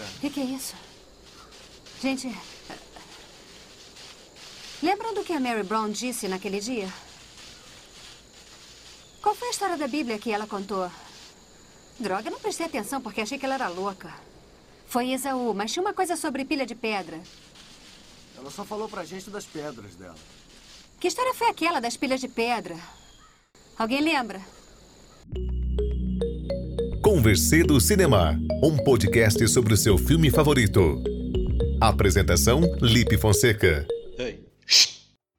O que, que é isso? Gente. Lembram do que a Mary Brown disse naquele dia? Qual foi a história da Bíblia que ela contou? Droga, não prestei atenção porque achei que ela era louca. Foi Esaú, mas tinha uma coisa sobre pilha de pedra. Ela só falou pra gente das pedras dela. Que história foi aquela das pilhas de pedra? Alguém lembra? Conversê do Cinema, um podcast sobre o seu filme favorito. Apresentação: Lipe Fonseca. Ei.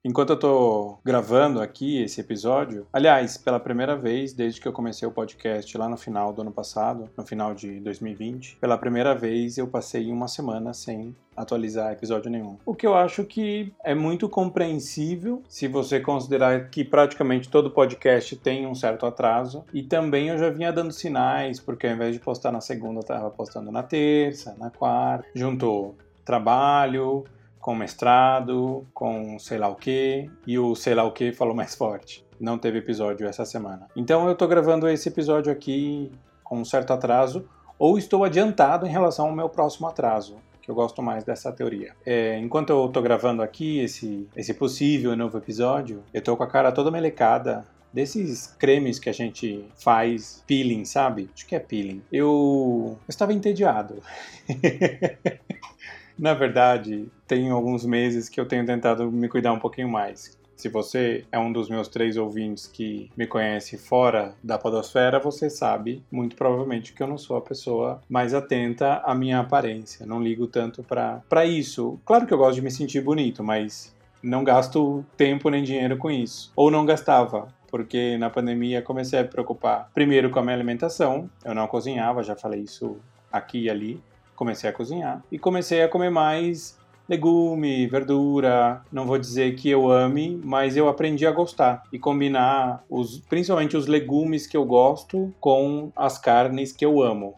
Enquanto eu tô gravando aqui esse episódio, aliás, pela primeira vez desde que eu comecei o podcast lá no final do ano passado, no final de 2020, pela primeira vez eu passei uma semana sem atualizar episódio nenhum. O que eu acho que é muito compreensível se você considerar que praticamente todo podcast tem um certo atraso. E também eu já vinha dando sinais, porque ao invés de postar na segunda, eu tava postando na terça, na quarta. Juntou trabalho, com mestrado, com sei lá o que, e o sei lá o que falou mais forte. Não teve episódio essa semana. Então eu tô gravando esse episódio aqui com um certo atraso, ou estou adiantado em relação ao meu próximo atraso, que eu gosto mais dessa teoria. É, enquanto eu tô gravando aqui esse, esse possível novo episódio, eu tô com a cara toda melecada, desses cremes que a gente faz peeling, sabe? Acho que é peeling. Eu, eu estava entediado. Na verdade, tem alguns meses que eu tenho tentado me cuidar um pouquinho mais. Se você é um dos meus três ouvintes que me conhece fora da podosfera, você sabe muito provavelmente que eu não sou a pessoa mais atenta à minha aparência. Não ligo tanto para isso. Claro que eu gosto de me sentir bonito, mas não gasto tempo nem dinheiro com isso. Ou não gastava, porque na pandemia comecei a me preocupar primeiro com a minha alimentação. Eu não cozinhava, já falei isso aqui e ali comecei a cozinhar e comecei a comer mais legume, verdura. Não vou dizer que eu ame, mas eu aprendi a gostar e combinar os, principalmente os legumes que eu gosto com as carnes que eu amo.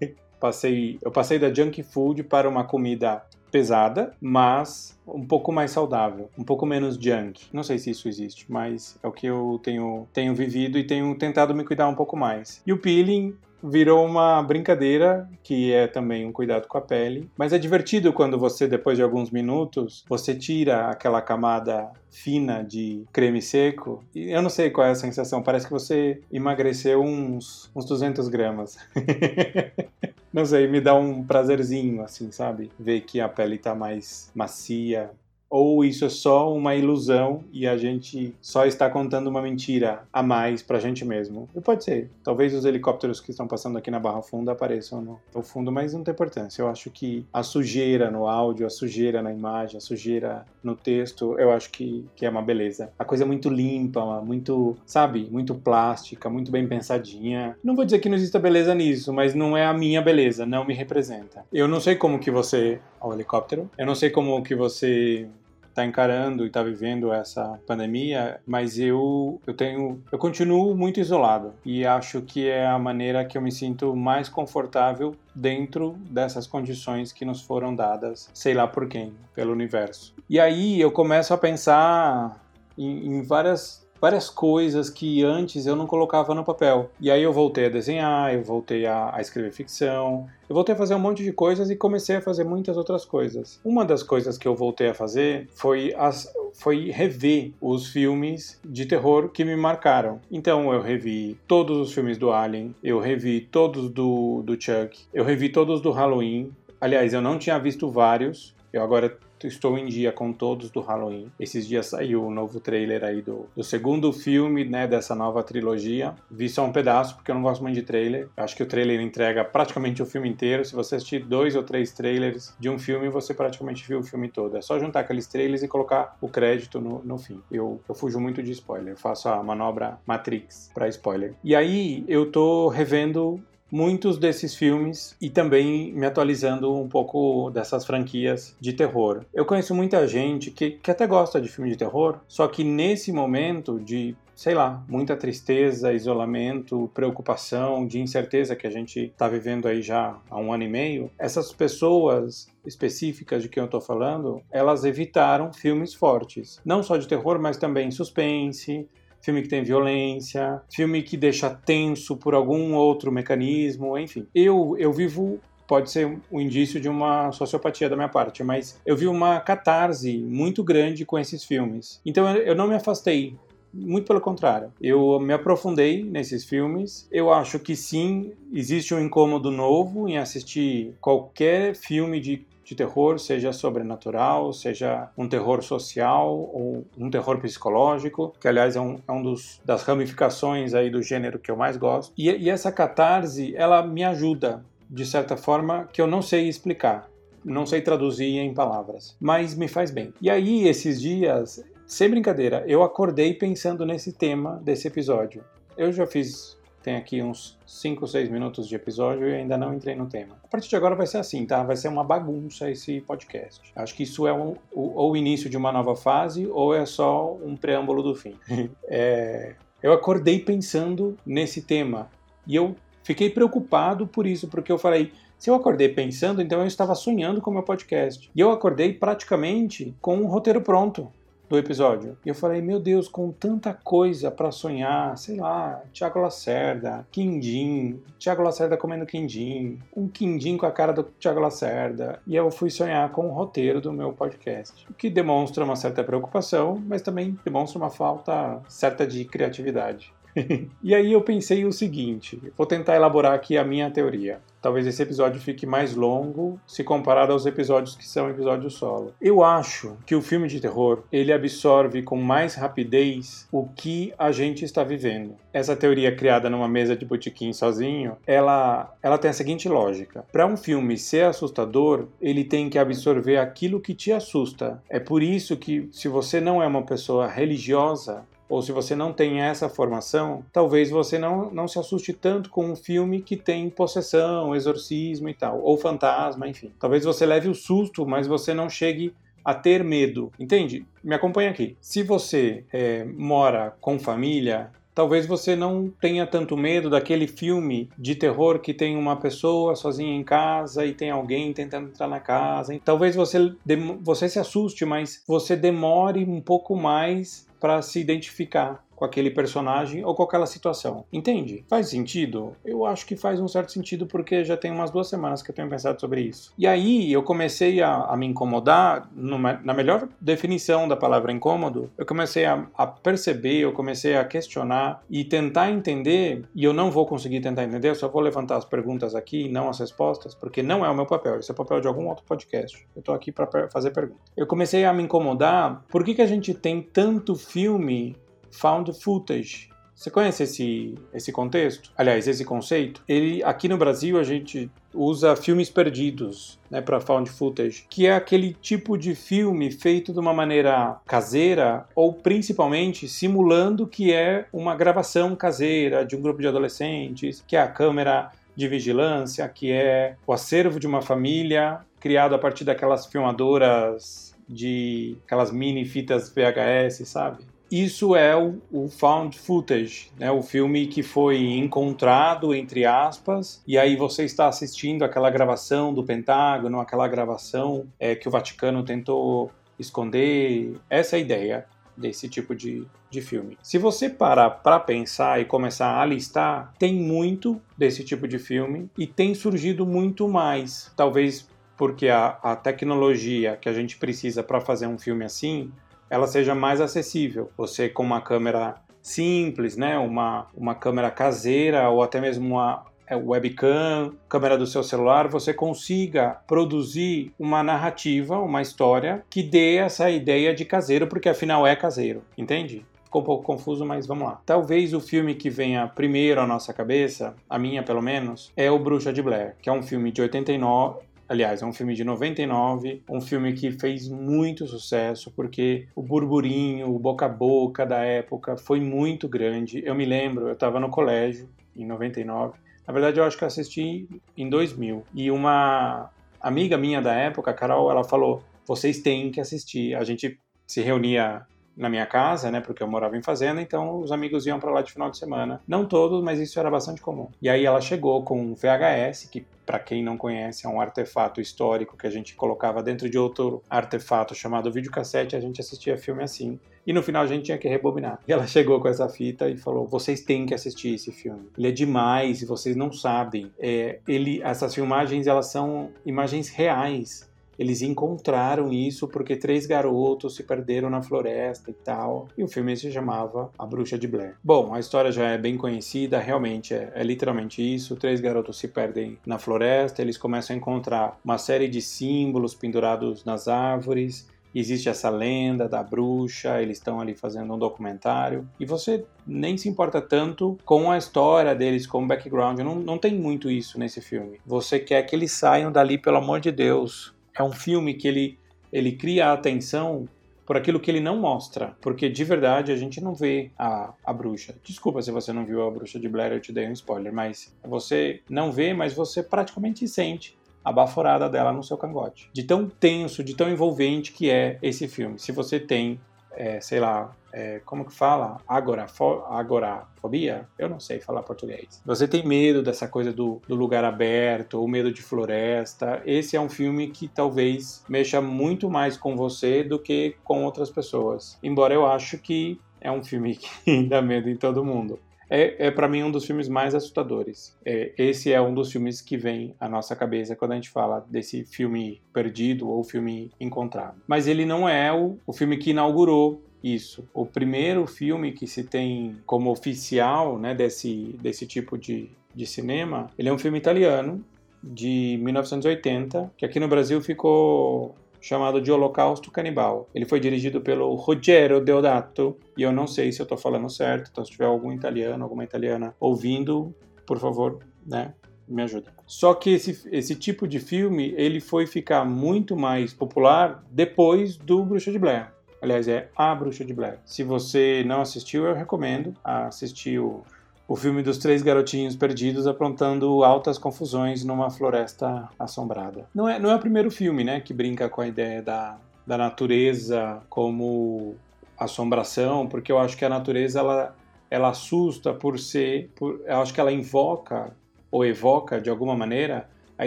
passei, eu passei da junk food para uma comida pesada, mas um pouco mais saudável, um pouco menos junk. Não sei se isso existe, mas é o que eu tenho, tenho vivido e tenho tentado me cuidar um pouco mais. E o peeling virou uma brincadeira que é também um cuidado com a pele, mas é divertido quando você depois de alguns minutos você tira aquela camada fina de creme seco e eu não sei qual é a sensação, parece que você emagreceu uns, uns 200 gramas. não sei, me dá um prazerzinho assim, sabe? Ver que a pele tá mais macia, ou isso é só uma ilusão e a gente só está contando uma mentira a mais pra gente mesmo? E pode ser. Talvez os helicópteros que estão passando aqui na Barra Funda apareçam no, no fundo, mas não tem importância. Eu acho que a sujeira no áudio, a sujeira na imagem, a sujeira no texto, eu acho que, que é uma beleza. A coisa é muito limpa, muito, sabe, muito plástica, muito bem pensadinha. Não vou dizer que não exista beleza nisso, mas não é a minha beleza, não me representa. Eu não sei como que você... Ao helicóptero. Eu não sei como que você está encarando e está vivendo essa pandemia, mas eu eu tenho eu continuo muito isolado e acho que é a maneira que eu me sinto mais confortável dentro dessas condições que nos foram dadas, sei lá por quem, pelo universo. E aí eu começo a pensar em, em várias várias coisas que antes eu não colocava no papel. E aí eu voltei a desenhar, eu voltei a, a, escrever ficção, eu voltei a fazer um monte de coisas e comecei a fazer muitas outras coisas. Uma das coisas que eu voltei a fazer foi, as, foi rever os filmes de terror que me marcaram. Então eu revi todos os filmes do Alien, eu revi todos do, do Chuck, eu revi todos do Halloween. Aliás, eu não tinha visto vários, eu agora estou em dia com todos do Halloween. Esses dias saiu o novo trailer aí do, do segundo filme, né, dessa nova trilogia. Vi só um pedaço, porque eu não gosto muito de trailer. acho que o trailer entrega praticamente o filme inteiro. Se você assistir dois ou três trailers de um filme, você praticamente viu o filme todo. É só juntar aqueles trailers e colocar o crédito no, no fim. Eu, eu fujo muito de spoiler. Eu faço a manobra Matrix para spoiler. E aí, eu tô revendo muitos desses filmes e também me atualizando um pouco dessas franquias de terror. Eu conheço muita gente que, que até gosta de filme de terror, só que nesse momento de sei lá, muita tristeza, isolamento, preocupação, de incerteza que a gente está vivendo aí já há um ano e meio, essas pessoas específicas de quem eu estou falando, elas evitaram filmes fortes, não só de terror, mas também suspense, filme que tem violência, filme que deixa tenso por algum outro mecanismo, enfim. Eu, eu vivo pode ser um indício de uma sociopatia da minha parte, mas eu vi uma catarse muito grande com esses filmes. Então eu não me afastei muito pelo contrário. Eu me aprofundei nesses filmes. Eu acho que sim, existe um incômodo novo em assistir qualquer filme de de terror, seja sobrenatural, seja um terror social ou um terror psicológico, que aliás é um, é um dos, das ramificações aí do gênero que eu mais gosto. E, e essa catarse, ela me ajuda, de certa forma, que eu não sei explicar não sei traduzir em palavras, mas me faz bem. E aí, esses dias, sem brincadeira, eu acordei pensando nesse tema desse episódio. Eu já fiz tem aqui uns 5, 6 minutos de episódio e ainda não entrei no tema. A partir de agora vai ser assim, tá? Vai ser uma bagunça esse podcast. Acho que isso é um, o, ou o início de uma nova fase ou é só um preâmbulo do fim. é, eu acordei pensando nesse tema e eu fiquei preocupado por isso, porque eu falei. Se eu acordei pensando, então eu estava sonhando com o meu podcast. E eu acordei praticamente com um roteiro pronto do episódio. E eu falei, meu Deus, com tanta coisa para sonhar, sei lá, Tiago Lacerda, quindim, Tiago Lacerda comendo quindim, um quindim com a cara do Tiago Lacerda. E eu fui sonhar com o roteiro do meu podcast, o que demonstra uma certa preocupação, mas também demonstra uma falta certa de criatividade. e aí eu pensei o seguinte, vou tentar elaborar aqui a minha teoria. Talvez esse episódio fique mais longo se comparado aos episódios que são episódios solo. Eu acho que o filme de terror, ele absorve com mais rapidez o que a gente está vivendo. Essa teoria criada numa mesa de botequim sozinho, ela, ela tem a seguinte lógica. Para um filme ser assustador, ele tem que absorver aquilo que te assusta. É por isso que se você não é uma pessoa religiosa, ou se você não tem essa formação, talvez você não, não se assuste tanto com um filme que tem possessão, exorcismo e tal, ou fantasma, enfim. Talvez você leve o susto, mas você não chegue a ter medo, entende? Me acompanha aqui. Se você é, mora com família, talvez você não tenha tanto medo daquele filme de terror que tem uma pessoa sozinha em casa e tem alguém tentando entrar na casa. Talvez você, você se assuste, mas você demore um pouco mais para se identificar com aquele personagem ou com aquela situação. Entende? Faz sentido? Eu acho que faz um certo sentido porque já tem umas duas semanas que eu tenho pensado sobre isso. E aí eu comecei a, a me incomodar, numa, na melhor definição da palavra incômodo, eu comecei a, a perceber, eu comecei a questionar e tentar entender, e eu não vou conseguir tentar entender, eu só vou levantar as perguntas aqui não as respostas, porque não é o meu papel, esse é o papel de algum outro podcast. Eu tô aqui para fazer perguntas. Eu comecei a me incomodar, por que, que a gente tem tanto filme found footage. Você conhece esse, esse contexto? Aliás, esse conceito? Ele aqui no Brasil a gente usa filmes perdidos, né, para found footage, que é aquele tipo de filme feito de uma maneira caseira ou principalmente simulando que é uma gravação caseira de um grupo de adolescentes, que é a câmera de vigilância, que é o acervo de uma família criado a partir daquelas filmadoras de aquelas mini fitas VHS, sabe? Isso é o, o, found footage, né? o filme que foi encontrado, entre aspas, e aí você está assistindo aquela gravação do Pentágono, aquela gravação é, que o Vaticano tentou esconder. Essa é a ideia desse tipo de, de filme. Se você parar para pensar e começar a listar, tem muito desse tipo de filme e tem surgido muito mais. Talvez porque a, a tecnologia que a gente precisa para fazer um filme assim ela seja mais acessível. Você com uma câmera simples, né, uma, uma câmera caseira ou até mesmo uma é, webcam, câmera do seu celular, você consiga produzir uma narrativa, uma história que dê essa ideia de caseiro, porque afinal é caseiro, entende? Ficou um pouco confuso, mas vamos lá. Talvez o filme que venha primeiro à nossa cabeça, a minha pelo menos, é o Bruxa de Blair, que é um filme de 89, Aliás, é um filme de 99, um filme que fez muito sucesso porque o burburinho, o boca a boca da época foi muito grande. Eu me lembro, eu estava no colégio em 99. Na verdade, eu acho que eu assisti em 2000. E uma amiga minha da época, Carol, ela falou: "Vocês têm que assistir". A gente se reunia na minha casa, né? Porque eu morava em fazenda, então os amigos iam para lá de final de semana. Não todos, mas isso era bastante comum. E aí ela chegou com um VHS, que para quem não conhece, é um artefato histórico que a gente colocava dentro de outro artefato chamado videocassete, a gente assistia filme assim. E no final a gente tinha que rebobinar. E ela chegou com essa fita e falou: vocês têm que assistir esse filme. Ele é demais e vocês não sabem. É, ele, essas filmagens elas são imagens reais eles encontraram isso porque três garotos se perderam na floresta e tal. E o filme se chamava A Bruxa de Blair. Bom, a história já é bem conhecida, realmente é, é literalmente isso. Três garotos se perdem na floresta, eles começam a encontrar uma série de símbolos pendurados nas árvores existe essa lenda da bruxa, eles estão ali fazendo um documentário, e você nem se importa tanto com a história deles, com o background, não, não tem muito isso nesse filme. Você quer que eles saiam dali, pelo amor de Deus, é um filme que ele, ele cria a atenção por aquilo que ele não mostra, porque de verdade a gente não vê a, a bruxa. Desculpa se você não viu a bruxa de Blair, eu te dei um spoiler, mas você não vê, mas você praticamente sente a baforada dela no seu cangote. De tão tenso, de tão envolvente que é esse filme. Se você tem é, sei lá, é, como que fala? Agorafo agorafobia? Eu não sei falar português. Você tem medo dessa coisa do, do, lugar aberto, ou medo de floresta. Esse é um filme que talvez mexa muito mais com você do que com outras pessoas. Embora eu acho que é um filme que dá medo em todo mundo é, é para mim um dos filmes mais assustadores. É, esse é um dos filmes que vem à nossa cabeça quando a gente fala desse filme perdido ou filme encontrado. Mas ele não é o, o filme que inaugurou isso. O primeiro filme que se tem como oficial né, desse, desse tipo de, de cinema, ele é um filme italiano de 1980, que aqui no Brasil ficou chamado de Holocausto Canibal. Ele foi dirigido pelo Ruggero Deodato, e eu não sei se eu estou falando certo, então se tiver algum italiano, alguma italiana ouvindo, por favor, né, me ajuda. Só que esse, esse tipo de filme, ele foi ficar muito mais popular depois do Bruxa de Blair. Aliás, é A Bruxa de Blair. Se você não assistiu, eu recomendo assistir o o filme dos três garotinhos perdidos aprontando altas confusões numa floresta assombrada. Não é, não é o primeiro filme, né, que brinca com a ideia da, da natureza como assombração, porque eu acho que a natureza ela, ela assusta por ser, por, eu acho que ela invoca ou evoca de alguma maneira a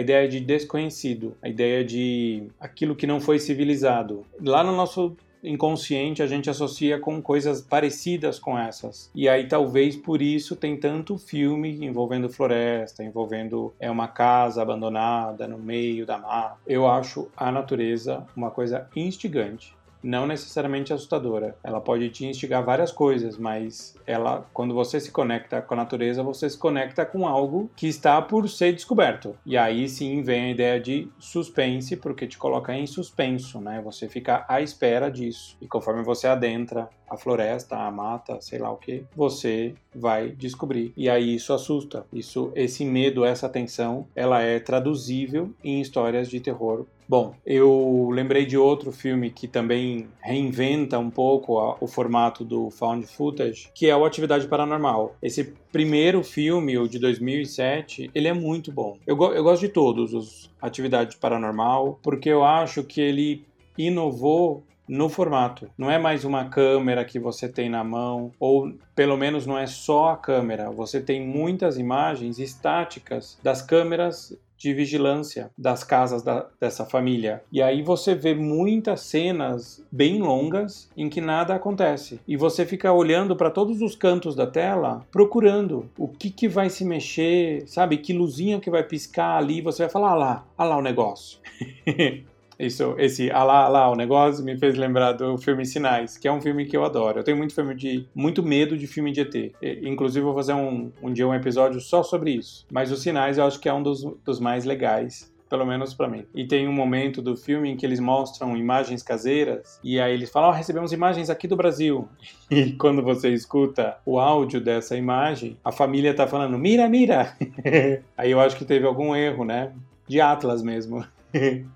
ideia de desconhecido, a ideia de aquilo que não foi civilizado. Lá no nosso inconsciente a gente associa com coisas parecidas com essas. E aí talvez por isso tem tanto filme envolvendo floresta, envolvendo é uma casa abandonada no meio da mata. Eu acho a natureza uma coisa instigante não necessariamente assustadora. Ela pode te instigar várias coisas, mas ela, quando você se conecta com a natureza, você se conecta com algo que está por ser descoberto. E aí sim vem a ideia de suspense, porque te coloca em suspenso, né? Você fica à espera disso. E conforme você adentra a floresta, a mata, sei lá o que, você vai descobrir. E aí isso assusta. Isso, esse medo, essa tensão, ela é traduzível em histórias de terror Bom, eu lembrei de outro filme que também reinventa um pouco a, o formato do found footage, que é o Atividade Paranormal. Esse primeiro filme, o de 2007, ele é muito bom. Eu, eu gosto de todos os Atividade Paranormal, porque eu acho que ele inovou no formato. Não é mais uma câmera que você tem na mão, ou pelo menos não é só a câmera. Você tem muitas imagens estáticas das câmeras de vigilância das casas da, dessa família. E aí você vê muitas cenas bem longas em que nada acontece. E você fica olhando para todos os cantos da tela, procurando o que, que vai se mexer, sabe? Que luzinha que vai piscar ali. Você vai falar, ah lá, ah lá o negócio. Isso, esse alá, alá, o negócio me fez lembrar do filme Sinais, que é um filme que eu adoro. Eu tenho muito filme de muito medo de filme de ET. Inclusive, vou fazer um, um dia um episódio só sobre isso. Mas os Sinais eu acho que é um dos, dos mais legais pelo menos para mim. E tem um momento do filme em que eles mostram imagens caseiras e aí eles falam: oh, recebemos imagens aqui do Brasil. E quando você escuta o áudio dessa imagem, a família tá falando: mira, mira. aí eu acho que teve algum erro, né? De Atlas mesmo.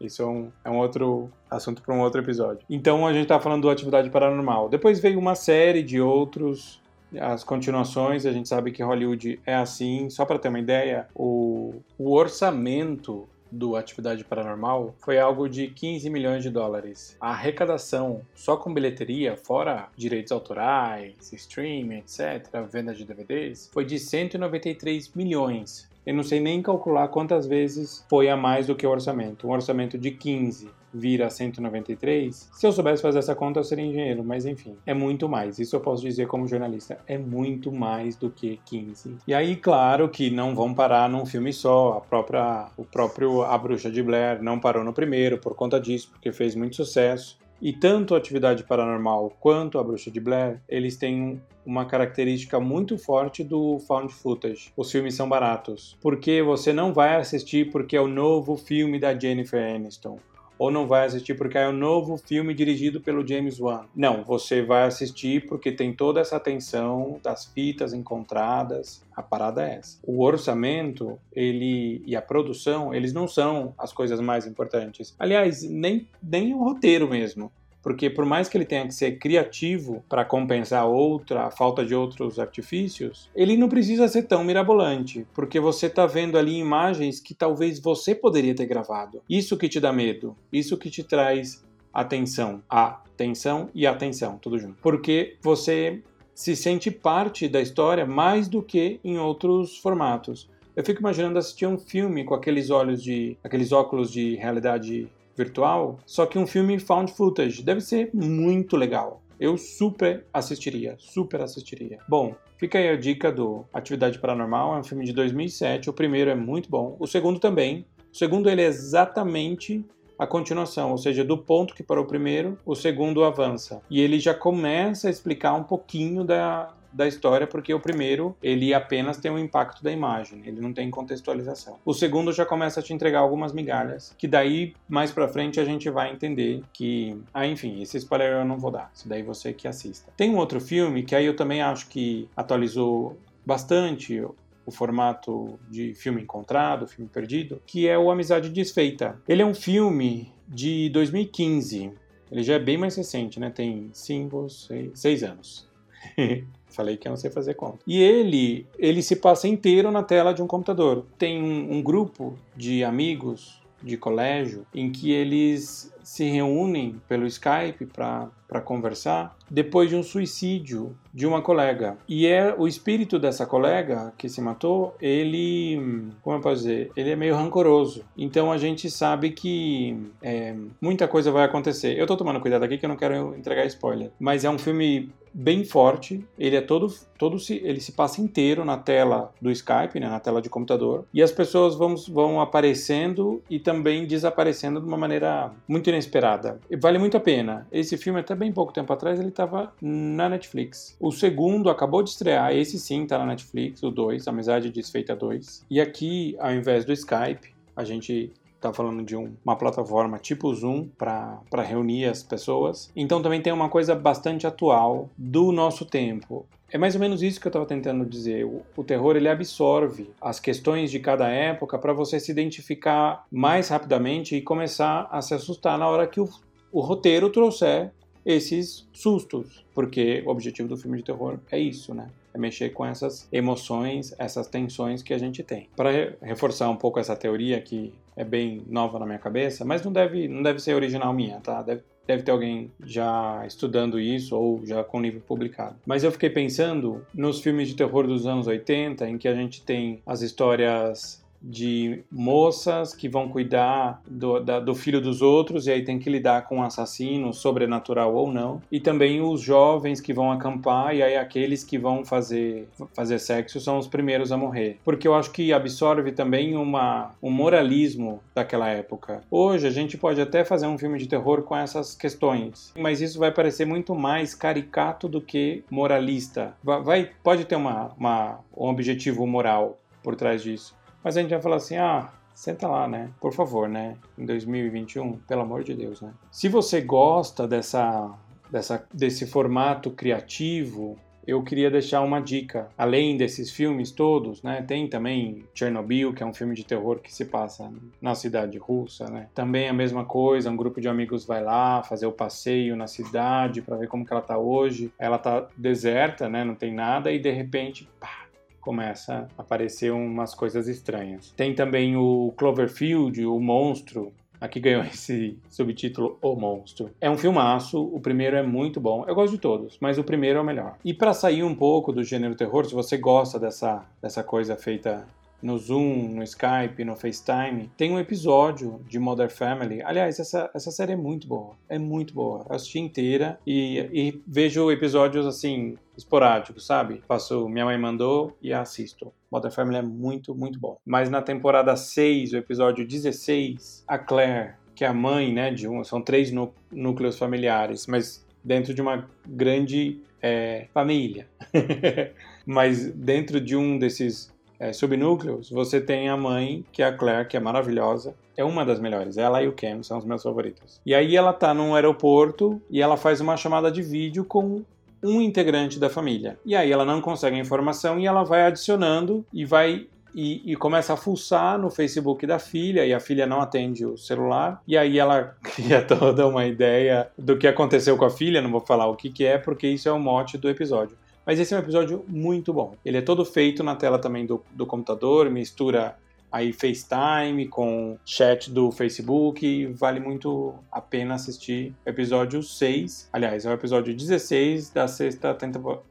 Isso é um, é um outro assunto para um outro episódio. Então a gente está falando do Atividade Paranormal. Depois veio uma série de outros, as continuações. A gente sabe que Hollywood é assim. Só para ter uma ideia, o, o orçamento do Atividade Paranormal foi algo de 15 milhões de dólares. A arrecadação só com bilheteria, fora direitos autorais, streaming, etc., venda de DVDs, foi de 193 milhões. Eu não sei nem calcular quantas vezes foi a mais do que o orçamento. Um orçamento de 15 vira 193. Se eu soubesse fazer essa conta, eu seria engenheiro, mas enfim, é muito mais. Isso eu posso dizer como jornalista, é muito mais do que 15. E aí, claro que não vão parar num filme só. A própria, o próprio A Bruxa de Blair não parou no primeiro por conta disso, porque fez muito sucesso. E tanto a Atividade Paranormal quanto a Bruxa de Blair, eles têm uma característica muito forte do found footage. Os filmes são baratos, porque você não vai assistir porque é o novo filme da Jennifer Aniston ou não vai assistir porque é um novo filme dirigido pelo James Wan. Não, você vai assistir porque tem toda essa atenção das fitas encontradas. A parada é essa. O orçamento, ele e a produção, eles não são as coisas mais importantes. Aliás, nem nem o roteiro mesmo. Porque por mais que ele tenha que ser criativo para compensar outra, a falta de outros artifícios, ele não precisa ser tão mirabolante, porque você está vendo ali imagens que talvez você poderia ter gravado. Isso que te dá medo, isso que te traz atenção, atenção e atenção, tudo junto. Porque você se sente parte da história mais do que em outros formatos. Eu fico imaginando assistir um filme com aqueles olhos de, aqueles óculos de realidade virtual, só que um filme found footage. Deve ser muito legal. Eu super assistiria, super assistiria. Bom, fica aí a dica do Atividade Paranormal, é um filme de 2007. O primeiro é muito bom, o segundo também. O segundo ele é exatamente a continuação, ou seja, do ponto que parou o primeiro, o segundo avança. E ele já começa a explicar um pouquinho da, da história, porque o primeiro ele apenas tem o impacto da imagem, ele não tem contextualização. O segundo já começa a te entregar algumas migalhas, que daí mais para frente a gente vai entender que, ah, enfim, esse spoiler eu não vou dar, isso daí você que assista. Tem um outro filme que aí eu também acho que atualizou bastante o formato de filme encontrado, filme perdido, que é o Amizade Desfeita. Ele é um filme de 2015. Ele já é bem mais recente, né? Tem 5, 6 anos. Falei que eu não sei fazer conta. E ele, ele se passa inteiro na tela de um computador. Tem um, um grupo de amigos de colégio em que eles se reúnem pelo Skype para conversar depois de um suicídio de uma colega. E é o espírito dessa colega que se matou, ele, como eu posso dizer, ele é meio rancoroso. Então a gente sabe que é, muita coisa vai acontecer. Eu tô tomando cuidado aqui que eu não quero entregar spoiler, mas é um filme bem forte. Ele é todo, todo se, ele se passa inteiro na tela do Skype, né, na tela de computador, e as pessoas vão, vão aparecendo e também desaparecendo de uma maneira muito inesperada. Vale muito a pena. Esse filme até bem pouco tempo atrás ele estava na Netflix. O segundo acabou de estrear, esse sim está na Netflix, o 2, Amizade Desfeita 2. E aqui, ao invés do Skype, a gente está falando de um, uma plataforma tipo Zoom para reunir as pessoas. Então também tem uma coisa bastante atual do nosso tempo. É mais ou menos isso que eu estava tentando dizer. O, o, terror ele absorve as questões de cada época para você se identificar mais rapidamente e começar a se assustar na hora que o, o roteiro trouxer esses sustos, porque o objetivo do filme de terror é isso, né? É mexer com essas emoções, essas tensões que a gente tem. Para reforçar um pouco essa teoria que é bem nova na minha cabeça, mas não deve, não deve ser original minha, tá? Deve, deve ter alguém já estudando isso ou já com livro publicado. Mas eu fiquei pensando nos filmes de terror dos anos 80, em que a gente tem as histórias de moças que vão cuidar do, da, do filho dos outros e aí tem que lidar com um assassino, sobrenatural ou não. E também os jovens que vão acampar e aí aqueles que vão fazer, fazer sexo são os primeiros a morrer. Porque eu acho que absorve também uma, um moralismo daquela época. Hoje a gente pode até fazer um filme de terror com essas questões, mas isso vai parecer muito mais caricato do que moralista. Vai, pode ter uma, uma, um objetivo moral por trás disso. Mas a gente vai falar assim, ah, senta lá, né? Por favor, né? Em 2021, pelo amor de Deus, né? Se você gosta dessa, dessa, desse formato criativo, eu queria deixar uma dica. Além desses filmes todos, né? Tem também Chernobyl, que é um filme de terror que se passa na cidade russa, né? Também a mesma coisa, um grupo de amigos vai lá fazer o passeio na cidade para ver como que ela tá hoje. Ela tá deserta, né? Não tem nada e de repente, pá, começa a aparecer umas coisas estranhas. Tem também o Cloverfield, o monstro, Aqui ganhou esse subtítulo O Monstro. É um filmaço, o primeiro é muito bom. Eu gosto de todos, mas o primeiro é o melhor. E para sair um pouco do gênero terror, se você gosta dessa, dessa coisa feita no Zoom, no Skype, no FaceTime, tem um episódio de Modern Family. Aliás, essa, essa série é muito boa. É muito boa. Eu assisti inteira e, e vejo episódios assim, esporádicos, sabe? Faço Minha Mãe Mandou e assisto. Modern Family é muito, muito bom. Mas na temporada 6, o episódio 16, a Claire, que é a mãe, né, de um, são três núcleos familiares, mas dentro de uma grande é, família. mas dentro de um desses é, subnúcleos, você tem a mãe, que é a Claire, que é maravilhosa. É uma das melhores. Ela e o Cam são os meus favoritos. E aí ela tá num aeroporto e ela faz uma chamada de vídeo com um integrante da família. E aí ela não consegue a informação e ela vai adicionando e vai e, e, começa a fuçar no Facebook da filha e a filha não atende o celular e aí ela cria toda uma ideia do que aconteceu com a filha, não vou falar o que, que é porque isso é o mote do episódio. Mas esse é um episódio muito bom. Ele é todo feito na tela também do, do computador, mistura aí FaceTime com chat do Facebook. Vale muito a pena assistir episódio 6. Aliás, é o episódio 16 da sexta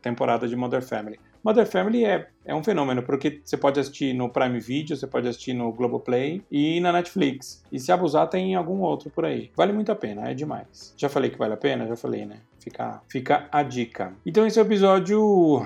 temporada de Mother Family. Mother Family é, é um fenômeno, porque você pode assistir no Prime Video, você pode assistir no Globoplay e na Netflix. E se abusar, tem algum outro por aí. Vale muito a pena, é demais. Já falei que vale a pena? Já falei, né? Fica, fica a dica. Então esse é o episódio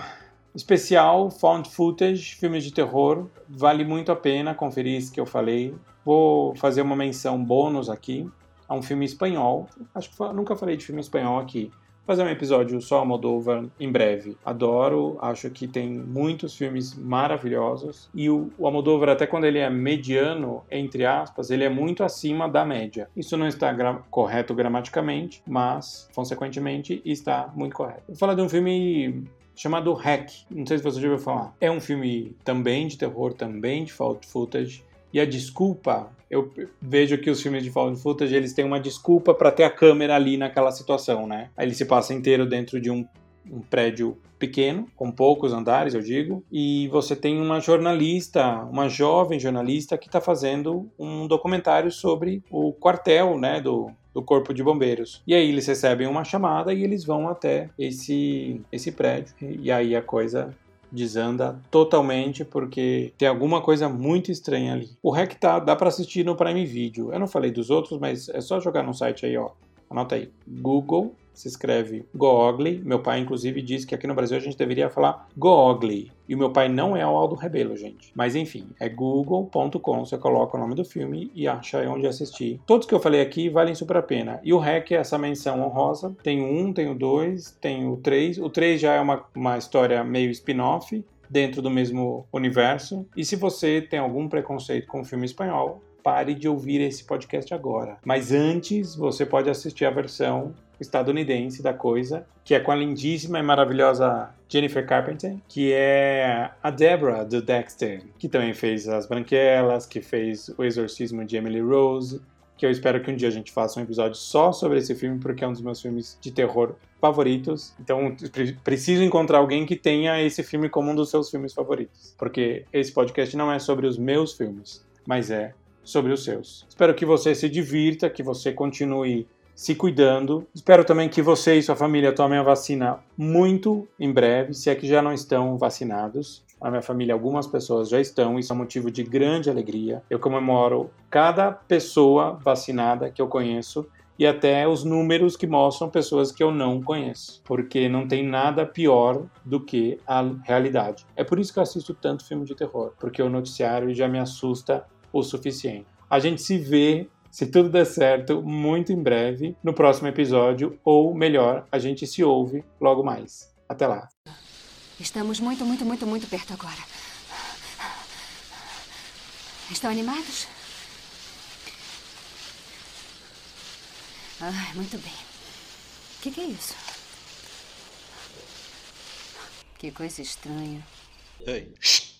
especial Found Footage, filmes de terror. Vale muito a pena conferir isso que eu falei. Vou fazer uma menção bônus aqui a um filme espanhol. Acho que nunca falei de filme espanhol aqui fazer um episódio só Almodóvar em breve. Adoro, acho que tem muitos filmes maravilhosos e o, o Almodóvar até quando ele é mediano, entre aspas, ele é muito acima da média. Isso não está gra correto gramaticamente, mas consequentemente está muito correto. Vou falar de um filme chamado Hack. Não sei se você já ouviu falar. É um filme também de terror, também de found footage e a desculpa, eu vejo que os filmes de found footage, eles têm uma desculpa para ter a câmera ali naquela situação, né? Aí ele se passa inteiro dentro de um, um prédio pequeno, com poucos andares, eu digo, e você tem uma jornalista, uma jovem jornalista que está fazendo um documentário sobre o quartel, né, do, do corpo de bombeiros. E aí eles recebem uma chamada e eles vão até esse esse prédio e aí a coisa desanda totalmente porque tem alguma coisa muito estranha ali. O REC tá, dá para assistir no Prime Video. Eu não falei dos outros, mas é só jogar no site aí, ó. Anota aí. Google se escreve Googly. Meu pai, inclusive, disse que aqui no Brasil a gente deveria falar Googly. E o meu pai não é o Aldo Rebelo, gente. Mas enfim, é google.com. Você coloca o nome do filme e acha onde assistir. Todos que eu falei aqui valem super a pena. E o REC é essa menção honrosa. Tem o 1, tem o 2, tem o 3. O 3 já é uma, uma história meio spin-off dentro do mesmo universo. E se você tem algum preconceito com o filme espanhol, pare de ouvir esse podcast agora. Mas antes, você pode assistir a versão estadunidense da coisa, que é com a lindíssima e maravilhosa Jennifer Carpenter, que é a Deborah do Dexter, que também fez As Branquelas, que fez O Exorcismo de Emily Rose, que eu espero que um dia a gente faça um episódio só sobre esse filme, porque é um dos meus filmes de terror favoritos. Então, preciso encontrar alguém que tenha esse filme como um dos seus filmes favoritos, porque esse podcast não é sobre os meus filmes, mas é sobre os seus. Espero que você se divirta, que você continue se cuidando. Espero também que você e sua família tomem a vacina muito em breve, se é que já não estão vacinados. Na minha família, algumas pessoas já estão, isso é motivo de grande alegria. Eu comemoro cada pessoa vacinada que eu conheço e até os números que mostram pessoas que eu não conheço, porque não tem nada pior do que a realidade. É por isso que eu assisto tanto filme de terror, porque o noticiário já me assusta o suficiente. A gente se vê, se tudo der certo, muito em breve no próximo episódio, ou melhor, a gente se ouve logo mais. Até lá. Estamos muito, muito, muito, muito perto agora. Estão animados? Ah, muito bem. O que, que é isso? Que coisa estranha. Ei.